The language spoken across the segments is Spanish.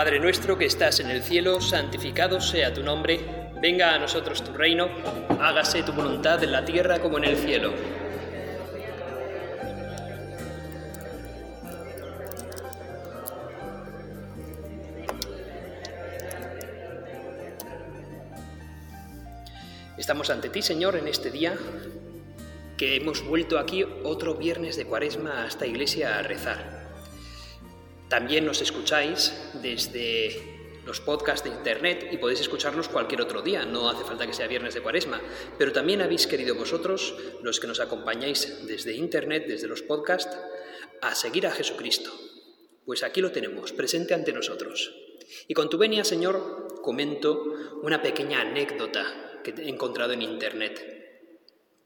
Padre nuestro que estás en el cielo, santificado sea tu nombre, venga a nosotros tu reino, hágase tu voluntad en la tierra como en el cielo. Estamos ante ti, Señor, en este día que hemos vuelto aquí otro viernes de cuaresma a esta iglesia a rezar. También nos escucháis desde los podcasts de internet y podéis escucharnos cualquier otro día, no hace falta que sea viernes de cuaresma, pero también habéis querido vosotros, los que nos acompañáis desde internet, desde los podcasts, a seguir a Jesucristo. Pues aquí lo tenemos, presente ante nosotros. Y con tu venia, Señor, comento una pequeña anécdota que he encontrado en internet.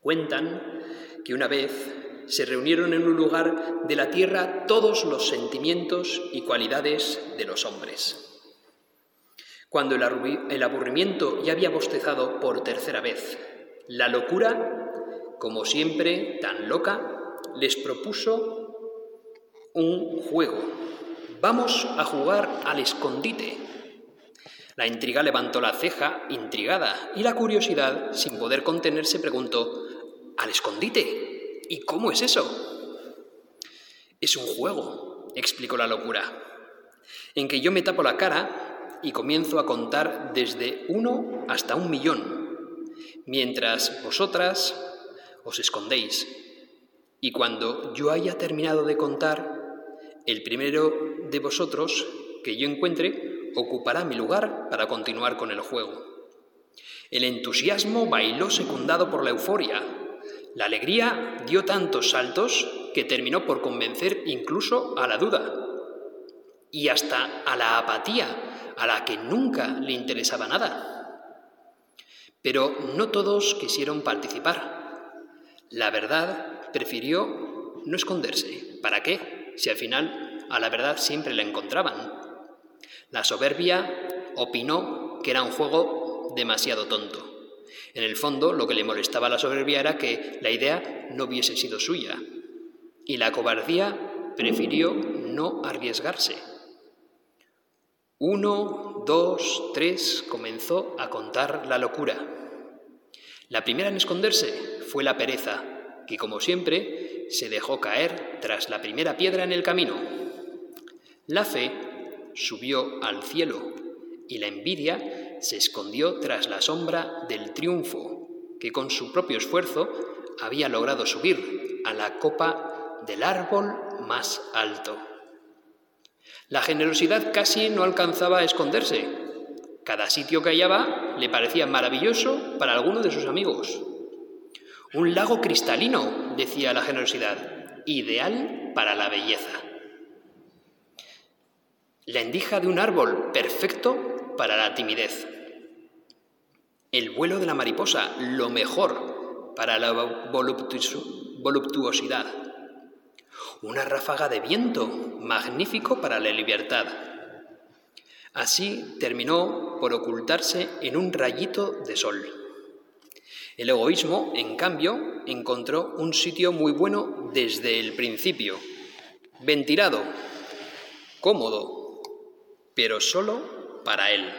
Cuentan que una vez se reunieron en un lugar de la tierra todos los sentimientos y cualidades de los hombres. Cuando el aburrimiento ya había bostezado por tercera vez, la locura, como siempre tan loca, les propuso un juego. Vamos a jugar al escondite. La intriga levantó la ceja, intrigada, y la curiosidad, sin poder contenerse, preguntó, ¿al escondite? ¿Y cómo es eso? Es un juego, explicó la locura, en que yo me tapo la cara y comienzo a contar desde uno hasta un millón, mientras vosotras os escondéis. Y cuando yo haya terminado de contar, el primero de vosotros que yo encuentre ocupará mi lugar para continuar con el juego. El entusiasmo bailó secundado por la euforia, la alegría dio tantos saltos que terminó por convencer incluso a la duda y hasta a la apatía, a la que nunca le interesaba nada. Pero no todos quisieron participar. La verdad prefirió no esconderse. ¿Para qué? Si al final a la verdad siempre la encontraban. La soberbia opinó que era un juego demasiado tonto. En el fondo, lo que le molestaba a la soberbia era que la idea no hubiese sido suya. Y la cobardía prefirió no arriesgarse. Uno, dos, tres, comenzó a contar la locura. La primera en esconderse fue la pereza, que como siempre se dejó caer tras la primera piedra en el camino. La fe subió al cielo y la envidia se escondió tras la sombra del triunfo que con su propio esfuerzo había logrado subir a la copa del árbol más alto. La generosidad casi no alcanzaba a esconderse. Cada sitio que hallaba le parecía maravilloso para alguno de sus amigos. Un lago cristalino, decía la generosidad, ideal para la belleza. La endija de un árbol, perfecto para la timidez. El vuelo de la mariposa, lo mejor para la voluptuosidad. Una ráfaga de viento, magnífico para la libertad. Así terminó por ocultarse en un rayito de sol. El egoísmo, en cambio, encontró un sitio muy bueno desde el principio. Ventilado, cómodo, pero solo para él,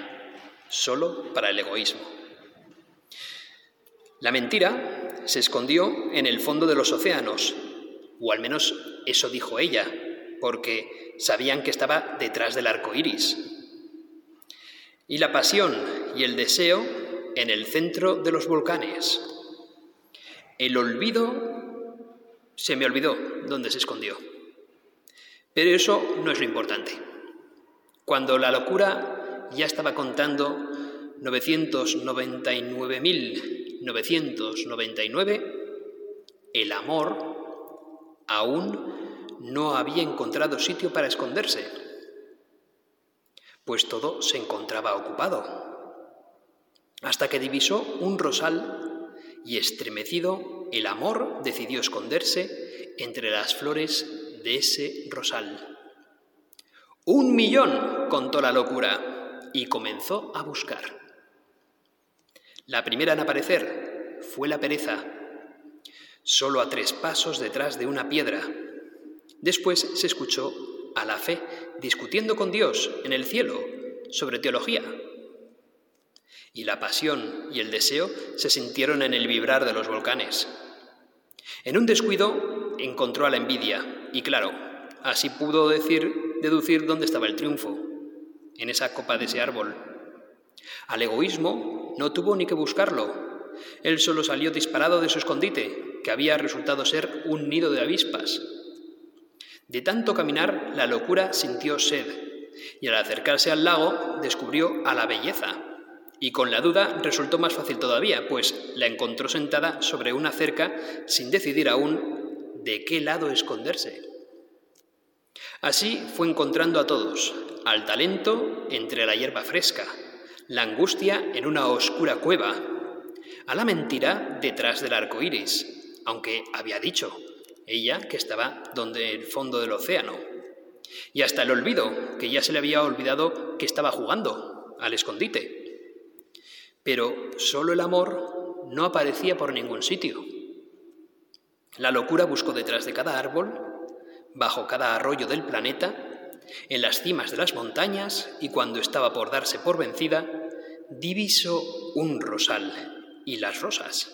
solo para el egoísmo. La mentira se escondió en el fondo de los océanos, o al menos eso dijo ella, porque sabían que estaba detrás del arco iris. Y la pasión y el deseo en el centro de los volcanes. El olvido se me olvidó dónde se escondió. Pero eso no es lo importante. Cuando la locura ya estaba contando 999.000 1999, el amor aún no había encontrado sitio para esconderse, pues todo se encontraba ocupado, hasta que divisó un rosal y estremecido el amor decidió esconderse entre las flores de ese rosal. Un millón, contó la locura, y comenzó a buscar. La primera en aparecer fue la pereza, solo a tres pasos detrás de una piedra. Después se escuchó a la fe, discutiendo con Dios en el cielo sobre teología. Y la pasión y el deseo se sintieron en el vibrar de los volcanes. En un descuido encontró a la envidia y claro, así pudo decir, deducir dónde estaba el triunfo, en esa copa de ese árbol. Al egoísmo no tuvo ni que buscarlo. Él solo salió disparado de su escondite, que había resultado ser un nido de avispas. De tanto caminar, la locura sintió sed, y al acercarse al lago descubrió a la belleza. Y con la duda resultó más fácil todavía, pues la encontró sentada sobre una cerca sin decidir aún de qué lado esconderse. Así fue encontrando a todos, al talento entre la hierba fresca, la angustia en una oscura cueva, a la mentira detrás del arco iris, aunque había dicho ella que estaba donde el fondo del océano, y hasta el olvido, que ya se le había olvidado que estaba jugando al escondite. Pero solo el amor no aparecía por ningún sitio. La locura buscó detrás de cada árbol, bajo cada arroyo del planeta, en las cimas de las montañas y cuando estaba por darse por vencida, divisó un rosal y las rosas.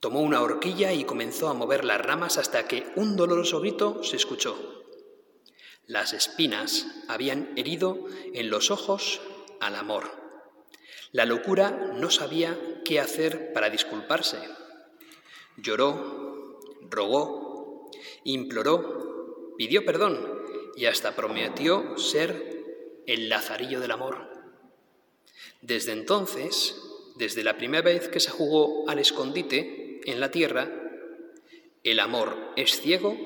Tomó una horquilla y comenzó a mover las ramas hasta que un doloroso grito se escuchó. Las espinas habían herido en los ojos al amor. La locura no sabía qué hacer para disculparse. Lloró, rogó, imploró, pidió perdón y hasta prometió ser el lazarillo del amor. Desde entonces, desde la primera vez que se jugó al escondite en la tierra, el amor es ciego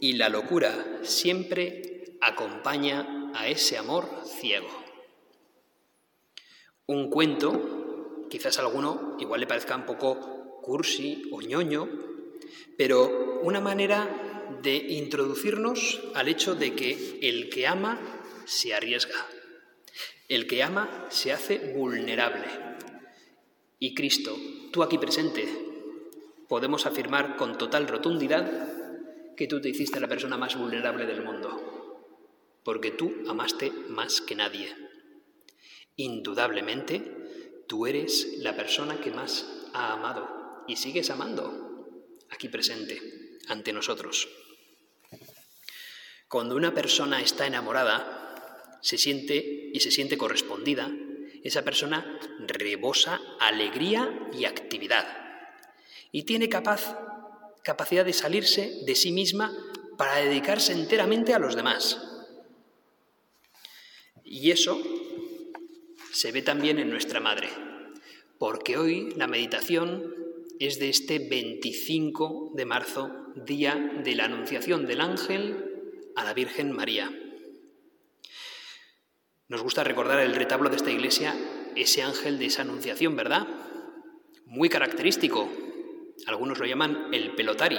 y la locura siempre acompaña a ese amor ciego. Un cuento, quizás alguno igual le parezca un poco cursi o ñoño, pero una manera de introducirnos al hecho de que el que ama se arriesga, el que ama se hace vulnerable. Y Cristo, tú aquí presente, podemos afirmar con total rotundidad que tú te hiciste la persona más vulnerable del mundo, porque tú amaste más que nadie. Indudablemente, tú eres la persona que más ha amado y sigues amando aquí presente ante nosotros. Cuando una persona está enamorada, se siente y se siente correspondida, esa persona rebosa alegría y actividad y tiene capaz, capacidad de salirse de sí misma para dedicarse enteramente a los demás. Y eso se ve también en nuestra madre, porque hoy la meditación es de este 25 de marzo, día de la Anunciación del Ángel a la Virgen María. Nos gusta recordar el retablo de esta iglesia, ese ángel de esa Anunciación, ¿verdad? Muy característico. Algunos lo llaman el pelotari,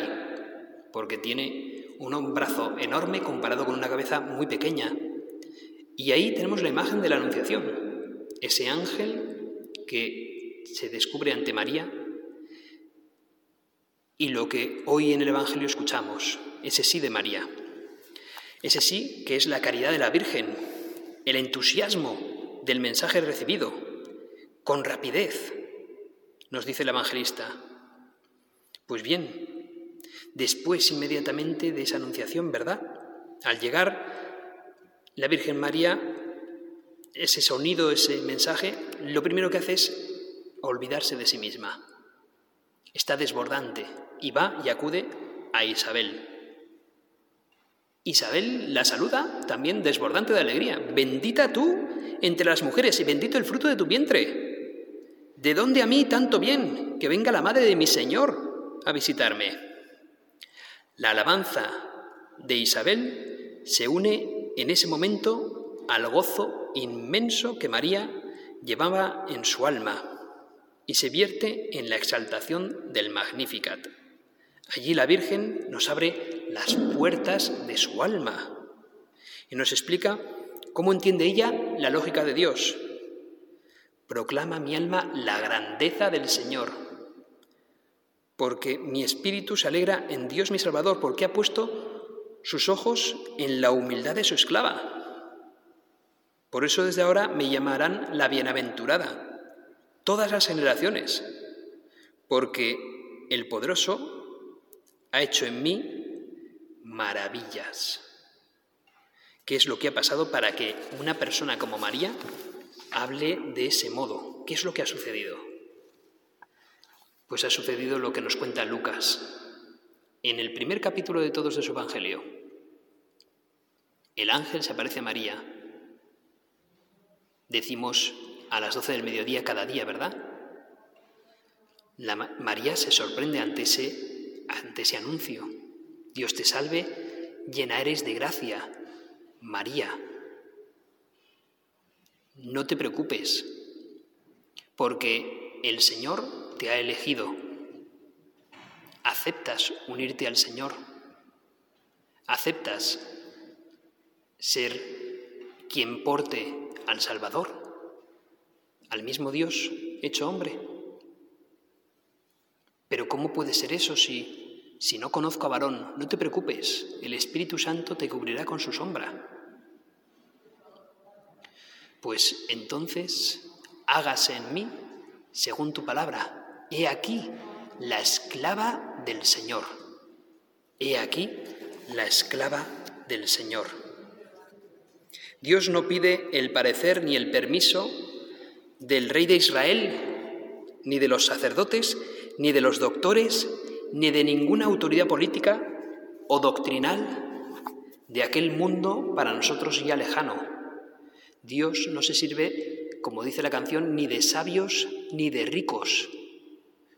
porque tiene un brazo enorme comparado con una cabeza muy pequeña. Y ahí tenemos la imagen de la Anunciación, ese ángel que se descubre ante María y lo que hoy en el Evangelio escuchamos, ese sí de María, ese sí que es la caridad de la Virgen, el entusiasmo del mensaje recibido, con rapidez, nos dice el evangelista. Pues bien, después inmediatamente de esa anunciación, ¿verdad? Al llegar la Virgen María, ese sonido, ese mensaje, lo primero que hace es olvidarse de sí misma. Está desbordante, y va y acude a Isabel. Isabel la saluda también desbordante de alegría. Bendita tú entre las mujeres y bendito el fruto de tu vientre. ¿De dónde a mí tanto bien que venga la madre de mi Señor a visitarme? La alabanza de Isabel se une en ese momento al gozo inmenso que María llevaba en su alma y se vierte en la exaltación del Magnificat. Allí la Virgen nos abre las puertas de su alma y nos explica cómo entiende ella la lógica de Dios. Proclama mi alma la grandeza del Señor, porque mi espíritu se alegra en Dios mi Salvador, porque ha puesto sus ojos en la humildad de su esclava. Por eso desde ahora me llamarán la bienaventurada, todas las generaciones, porque el poderoso ha hecho en mí maravillas. ¿Qué es lo que ha pasado para que una persona como María hable de ese modo? ¿Qué es lo que ha sucedido? Pues ha sucedido lo que nos cuenta Lucas en el primer capítulo de todos de su Evangelio. El ángel se aparece a María decimos a las 12 del mediodía cada día, ¿verdad? La, María se sorprende ante ese, ante ese anuncio. Dios te salve, llena eres de gracia, María. No te preocupes, porque el Señor te ha elegido. ¿Aceptas unirte al Señor? ¿Aceptas ser quien porte al Salvador, al mismo Dios hecho hombre. Pero ¿cómo puede ser eso si, si no conozco a varón? No te preocupes, el Espíritu Santo te cubrirá con su sombra. Pues entonces hágase en mí según tu palabra. He aquí la esclava del Señor. He aquí la esclava del Señor. Dios no pide el parecer ni el permiso del rey de Israel, ni de los sacerdotes, ni de los doctores, ni de ninguna autoridad política o doctrinal de aquel mundo para nosotros ya lejano. Dios no se sirve, como dice la canción, ni de sabios ni de ricos.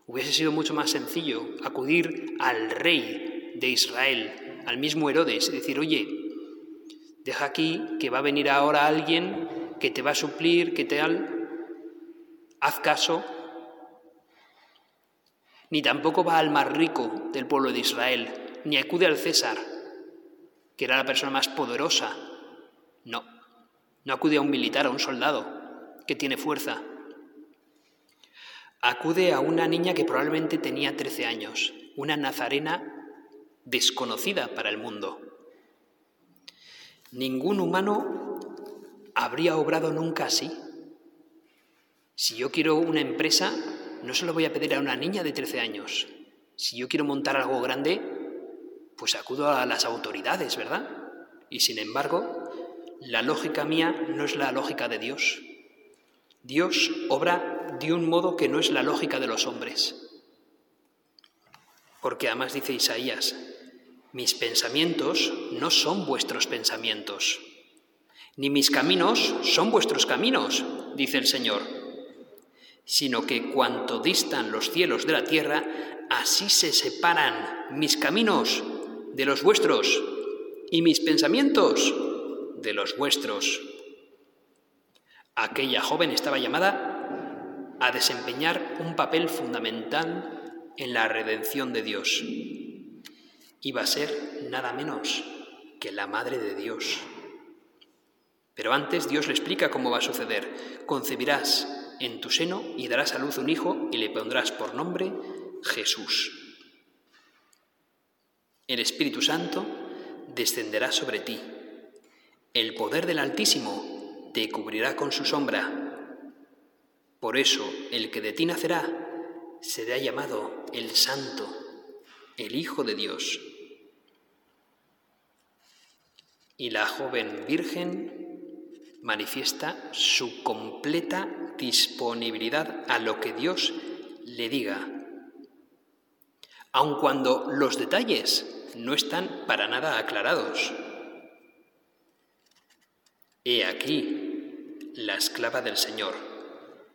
Hubiese sido mucho más sencillo acudir al rey de Israel, al mismo Herodes, y decir, oye, Deja aquí que va a venir ahora alguien que te va a suplir, que te... Haz caso. Ni tampoco va al más rico del pueblo de Israel, ni acude al César, que era la persona más poderosa. No, no acude a un militar, a un soldado, que tiene fuerza. Acude a una niña que probablemente tenía 13 años, una nazarena desconocida para el mundo. Ningún humano habría obrado nunca así. Si yo quiero una empresa, no se lo voy a pedir a una niña de 13 años. Si yo quiero montar algo grande, pues acudo a las autoridades, ¿verdad? Y sin embargo, la lógica mía no es la lógica de Dios. Dios obra de un modo que no es la lógica de los hombres. Porque además dice Isaías, mis pensamientos no son vuestros pensamientos, ni mis caminos son vuestros caminos, dice el Señor, sino que cuanto distan los cielos de la tierra, así se separan mis caminos de los vuestros y mis pensamientos de los vuestros. Aquella joven estaba llamada a desempeñar un papel fundamental en la redención de Dios iba a ser nada menos que la Madre de Dios. Pero antes Dios le explica cómo va a suceder. Concebirás en tu seno y darás a luz un hijo y le pondrás por nombre Jesús. El Espíritu Santo descenderá sobre ti. El poder del Altísimo te cubrirá con su sombra. Por eso el que de ti nacerá será llamado el Santo, el Hijo de Dios. y la joven virgen manifiesta su completa disponibilidad a lo que Dios le diga, aun cuando los detalles no están para nada aclarados. He aquí la esclava del Señor,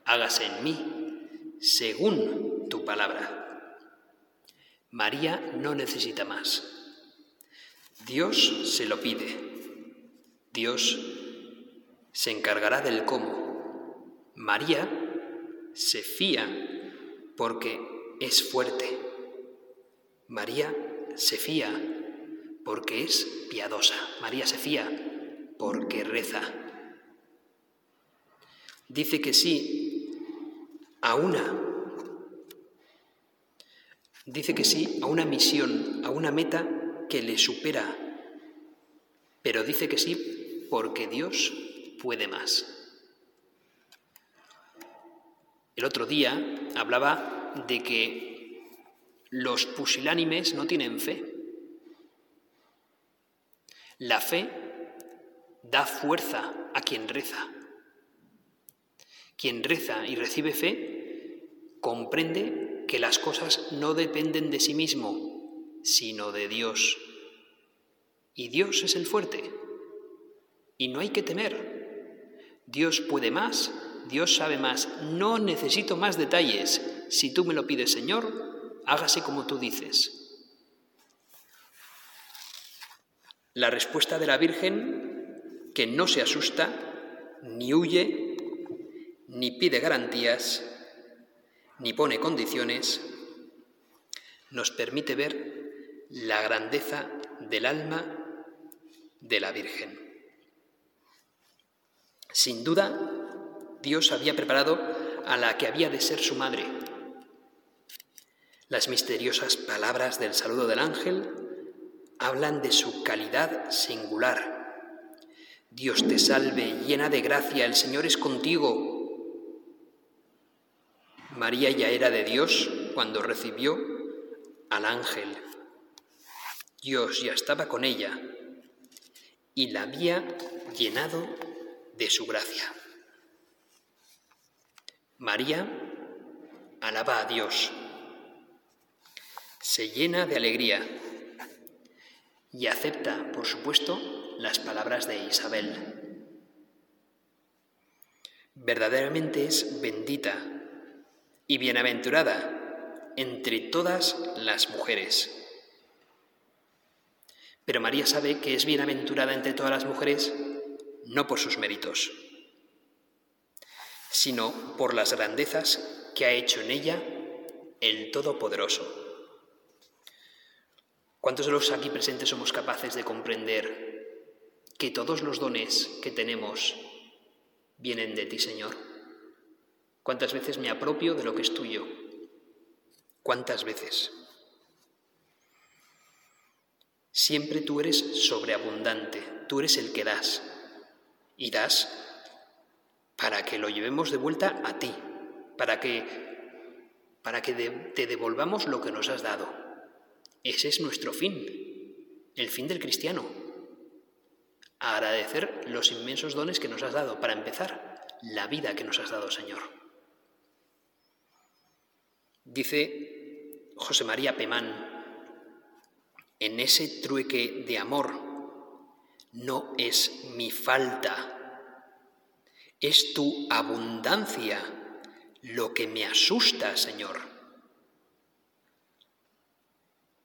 hágase en mí según tu palabra. María no necesita más. Dios se lo pide. Dios se encargará del cómo. María se fía porque es fuerte. María se fía porque es piadosa. María se fía porque reza. Dice que sí a una. Dice que sí a una misión, a una meta que le supera pero dice que sí porque Dios puede más. El otro día hablaba de que los pusilánimes no tienen fe. La fe da fuerza a quien reza. Quien reza y recibe fe comprende que las cosas no dependen de sí mismo, sino de Dios. Y Dios es el fuerte. Y no hay que temer. Dios puede más, Dios sabe más. No necesito más detalles. Si tú me lo pides, Señor, hágase como tú dices. La respuesta de la Virgen, que no se asusta, ni huye, ni pide garantías, ni pone condiciones, nos permite ver la grandeza del alma de la Virgen. Sin duda, Dios había preparado a la que había de ser su madre. Las misteriosas palabras del saludo del ángel hablan de su calidad singular. Dios te salve, llena de gracia, el Señor es contigo. María ya era de Dios cuando recibió al ángel. Dios ya estaba con ella y la había llenado de su gracia. María alaba a Dios, se llena de alegría y acepta, por supuesto, las palabras de Isabel. Verdaderamente es bendita y bienaventurada entre todas las mujeres. Pero María sabe que es bienaventurada entre todas las mujeres no por sus méritos, sino por las grandezas que ha hecho en ella el Todopoderoso. ¿Cuántos de los aquí presentes somos capaces de comprender que todos los dones que tenemos vienen de ti, Señor? ¿Cuántas veces me apropio de lo que es tuyo? ¿Cuántas veces? Siempre tú eres sobreabundante, tú eres el que das. Y das para que lo llevemos de vuelta a ti, para que, para que te devolvamos lo que nos has dado. Ese es nuestro fin, el fin del cristiano. Agradecer los inmensos dones que nos has dado, para empezar, la vida que nos has dado, Señor. Dice José María Pemán, en ese trueque de amor no es mi falta, es tu abundancia lo que me asusta, Señor.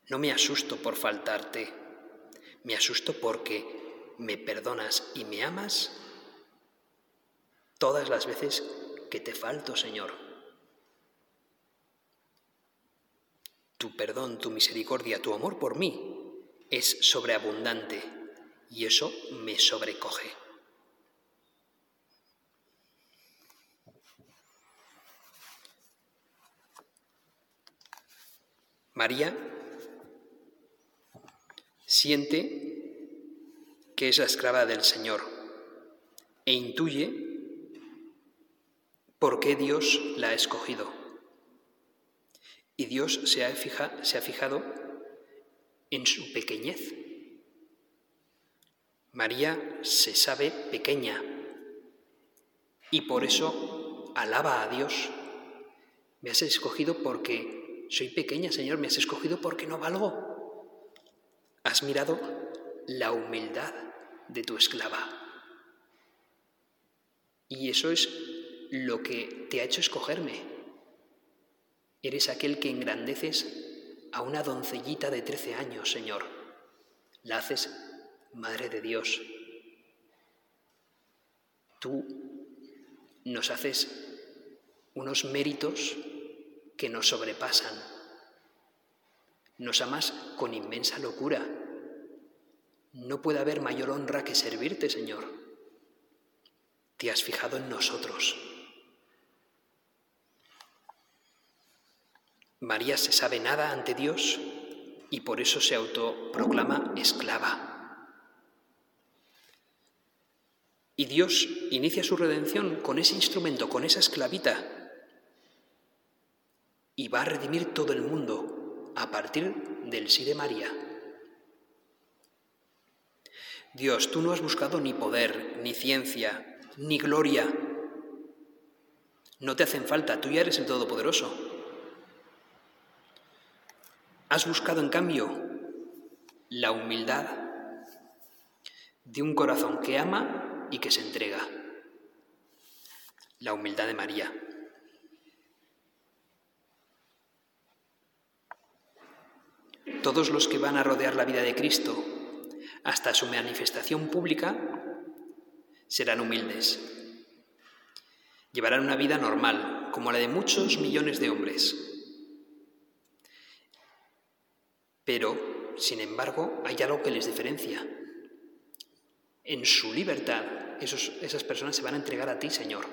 No me asusto por faltarte, me asusto porque me perdonas y me amas todas las veces que te falto, Señor. Tu perdón, tu misericordia, tu amor por mí es sobreabundante y eso me sobrecoge. María siente que es la esclava del Señor e intuye por qué Dios la ha escogido. Y Dios se ha, se ha fijado en su pequeñez. María se sabe pequeña y por eso alaba a Dios. Me has escogido porque soy pequeña, Señor, me has escogido porque no valgo. Has mirado la humildad de tu esclava. Y eso es lo que te ha hecho escogerme. Eres aquel que engrandeces a una doncellita de trece años, Señor. La haces Madre de Dios. Tú nos haces unos méritos que nos sobrepasan. Nos amas con inmensa locura. No puede haber mayor honra que servirte, Señor. Te has fijado en nosotros. María se sabe nada ante Dios y por eso se autoproclama esclava. Y Dios inicia su redención con ese instrumento, con esa esclavita, y va a redimir todo el mundo a partir del sí de María. Dios, tú no has buscado ni poder, ni ciencia, ni gloria. No te hacen falta, tú ya eres el Todopoderoso. Has buscado, en cambio, la humildad de un corazón que ama y que se entrega. La humildad de María. Todos los que van a rodear la vida de Cristo hasta su manifestación pública serán humildes. Llevarán una vida normal, como la de muchos millones de hombres. Pero, sin embargo, hay algo que les diferencia. En su libertad, esas personas se van a entregar a ti, Señor.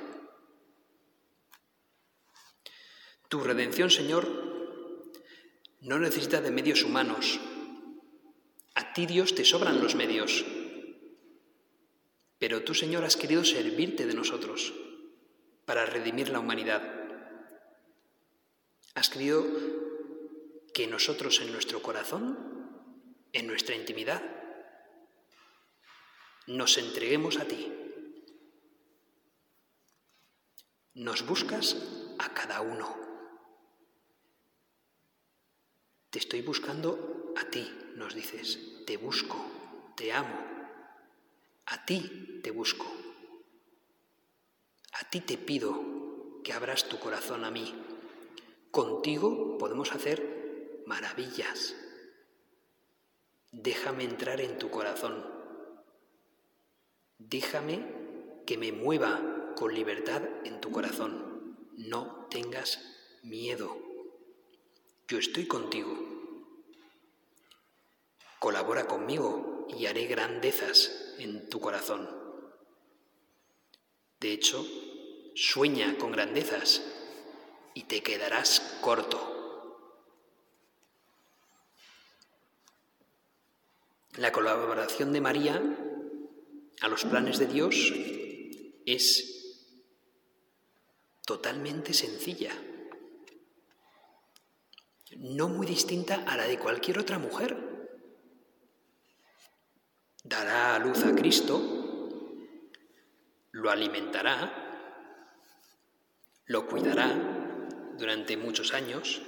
Tu redención, Señor, no necesita de medios humanos. A ti, Dios, te sobran los medios. Pero tú, Señor, has querido servirte de nosotros para redimir la humanidad. Has querido que nosotros en nuestro corazón, en nuestra intimidad, nos entreguemos a ti. Nos buscas a cada uno. Te estoy buscando a ti, nos dices. Te busco, te amo. A ti te busco. A ti te pido que abras tu corazón a mí. Contigo podemos hacer maravillas. Déjame entrar en tu corazón. Déjame que me mueva con libertad en tu corazón. No tengas miedo yo estoy contigo. Colabora conmigo y haré grandezas en tu corazón. De hecho, sueña con grandezas y te quedarás corto. La colaboración de María a los planes de Dios es totalmente sencilla no muy distinta a la de cualquier otra mujer. Dará a luz a Cristo, lo alimentará, lo cuidará durante muchos años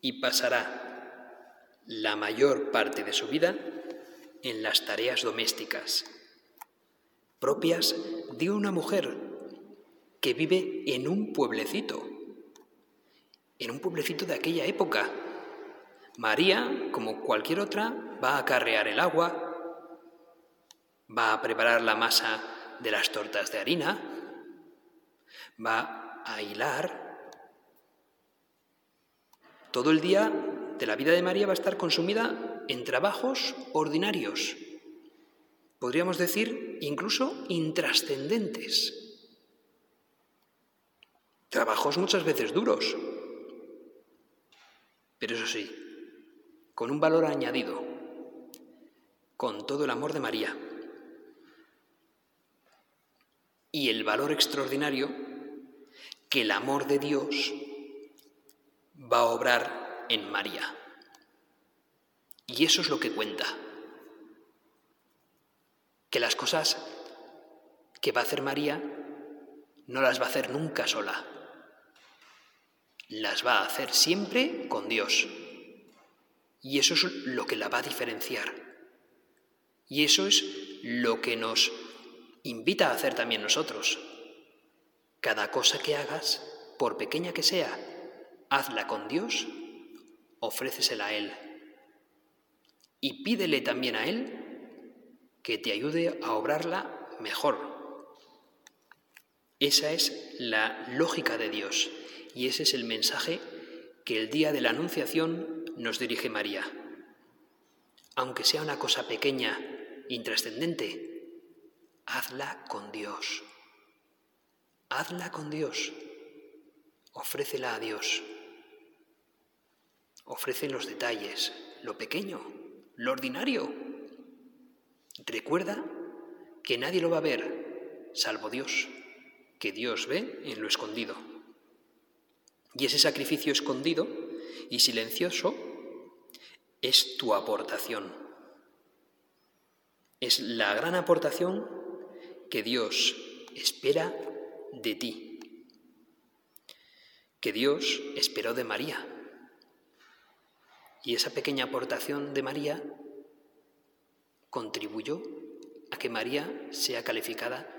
y pasará la mayor parte de su vida en las tareas domésticas, propias de una mujer que vive en un pueblecito en un pueblecito de aquella época. María, como cualquier otra, va a carrear el agua, va a preparar la masa de las tortas de harina, va a hilar. Todo el día de la vida de María va a estar consumida en trabajos ordinarios, podríamos decir incluso intrascendentes. Trabajos muchas veces duros, pero eso sí, con un valor añadido, con todo el amor de María y el valor extraordinario que el amor de Dios va a obrar en María. Y eso es lo que cuenta. Que las cosas que va a hacer María no las va a hacer nunca sola las va a hacer siempre con Dios. Y eso es lo que la va a diferenciar. Y eso es lo que nos invita a hacer también nosotros. Cada cosa que hagas, por pequeña que sea, hazla con Dios, ofrécesela a Él. Y pídele también a Él que te ayude a obrarla mejor. Esa es la lógica de Dios. Y ese es el mensaje que el día de la Anunciación nos dirige María. Aunque sea una cosa pequeña, intrascendente, hazla con Dios. Hazla con Dios. Ofrécela a Dios. Ofrece los detalles, lo pequeño, lo ordinario. Recuerda que nadie lo va a ver, salvo Dios, que Dios ve en lo escondido. Y ese sacrificio escondido y silencioso es tu aportación. Es la gran aportación que Dios espera de ti, que Dios esperó de María. Y esa pequeña aportación de María contribuyó a que María sea calificada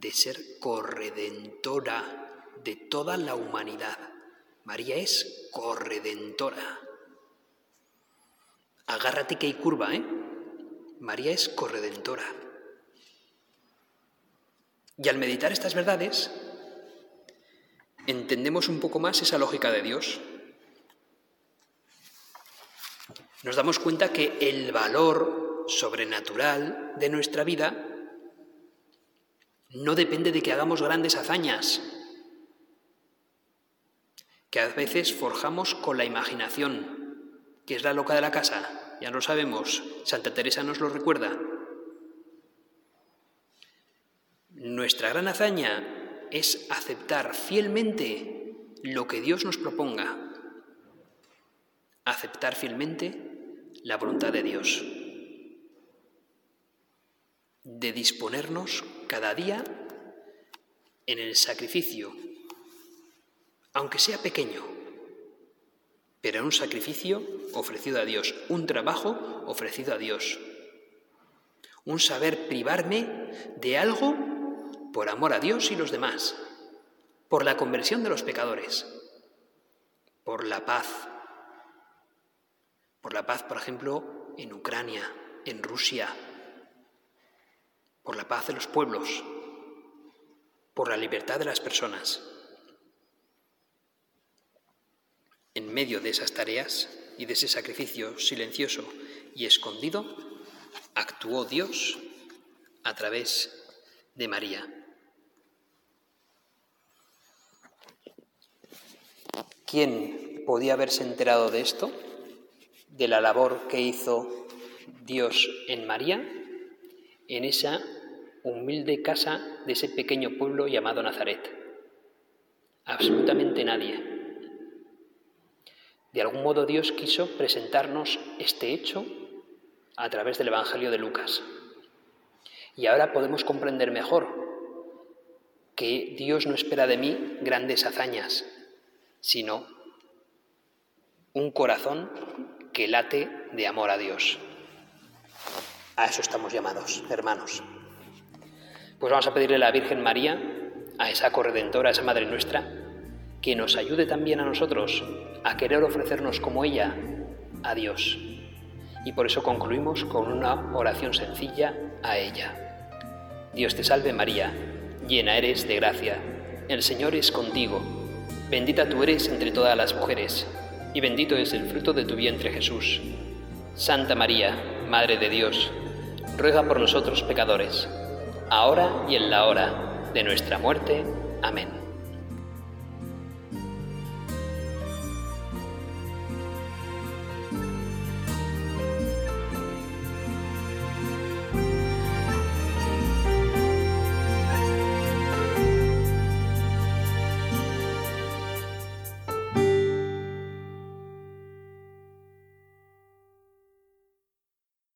de ser corredentora de toda la humanidad. María es corredentora. Agárrate que hay curva, ¿eh? María es corredentora. Y al meditar estas verdades, entendemos un poco más esa lógica de Dios. Nos damos cuenta que el valor sobrenatural de nuestra vida no depende de que hagamos grandes hazañas, que a veces forjamos con la imaginación, que es la loca de la casa, ya lo sabemos, Santa Teresa nos lo recuerda. Nuestra gran hazaña es aceptar fielmente lo que Dios nos proponga, aceptar fielmente la voluntad de Dios de disponernos cada día en el sacrificio, aunque sea pequeño, pero un sacrificio ofrecido a Dios, un trabajo ofrecido a Dios, un saber privarme de algo por amor a Dios y los demás, por la conversión de los pecadores, por la paz, por la paz, por ejemplo, en Ucrania, en Rusia, por la paz de los pueblos, por la libertad de las personas. En medio de esas tareas y de ese sacrificio silencioso y escondido, actuó Dios a través de María. ¿Quién podía haberse enterado de esto? De la labor que hizo Dios en María, en esa humilde casa de ese pequeño pueblo llamado Nazaret. Absolutamente nadie. De algún modo Dios quiso presentarnos este hecho a través del Evangelio de Lucas. Y ahora podemos comprender mejor que Dios no espera de mí grandes hazañas, sino un corazón que late de amor a Dios. A eso estamos llamados, hermanos. Pues vamos a pedirle a la Virgen María, a esa corredentora, a esa Madre nuestra, que nos ayude también a nosotros a querer ofrecernos como ella a Dios. Y por eso concluimos con una oración sencilla a ella. Dios te salve María, llena eres de gracia, el Señor es contigo, bendita tú eres entre todas las mujeres, y bendito es el fruto de tu vientre Jesús. Santa María, Madre de Dios, ruega por nosotros pecadores, ahora y en la hora de nuestra muerte. Amén.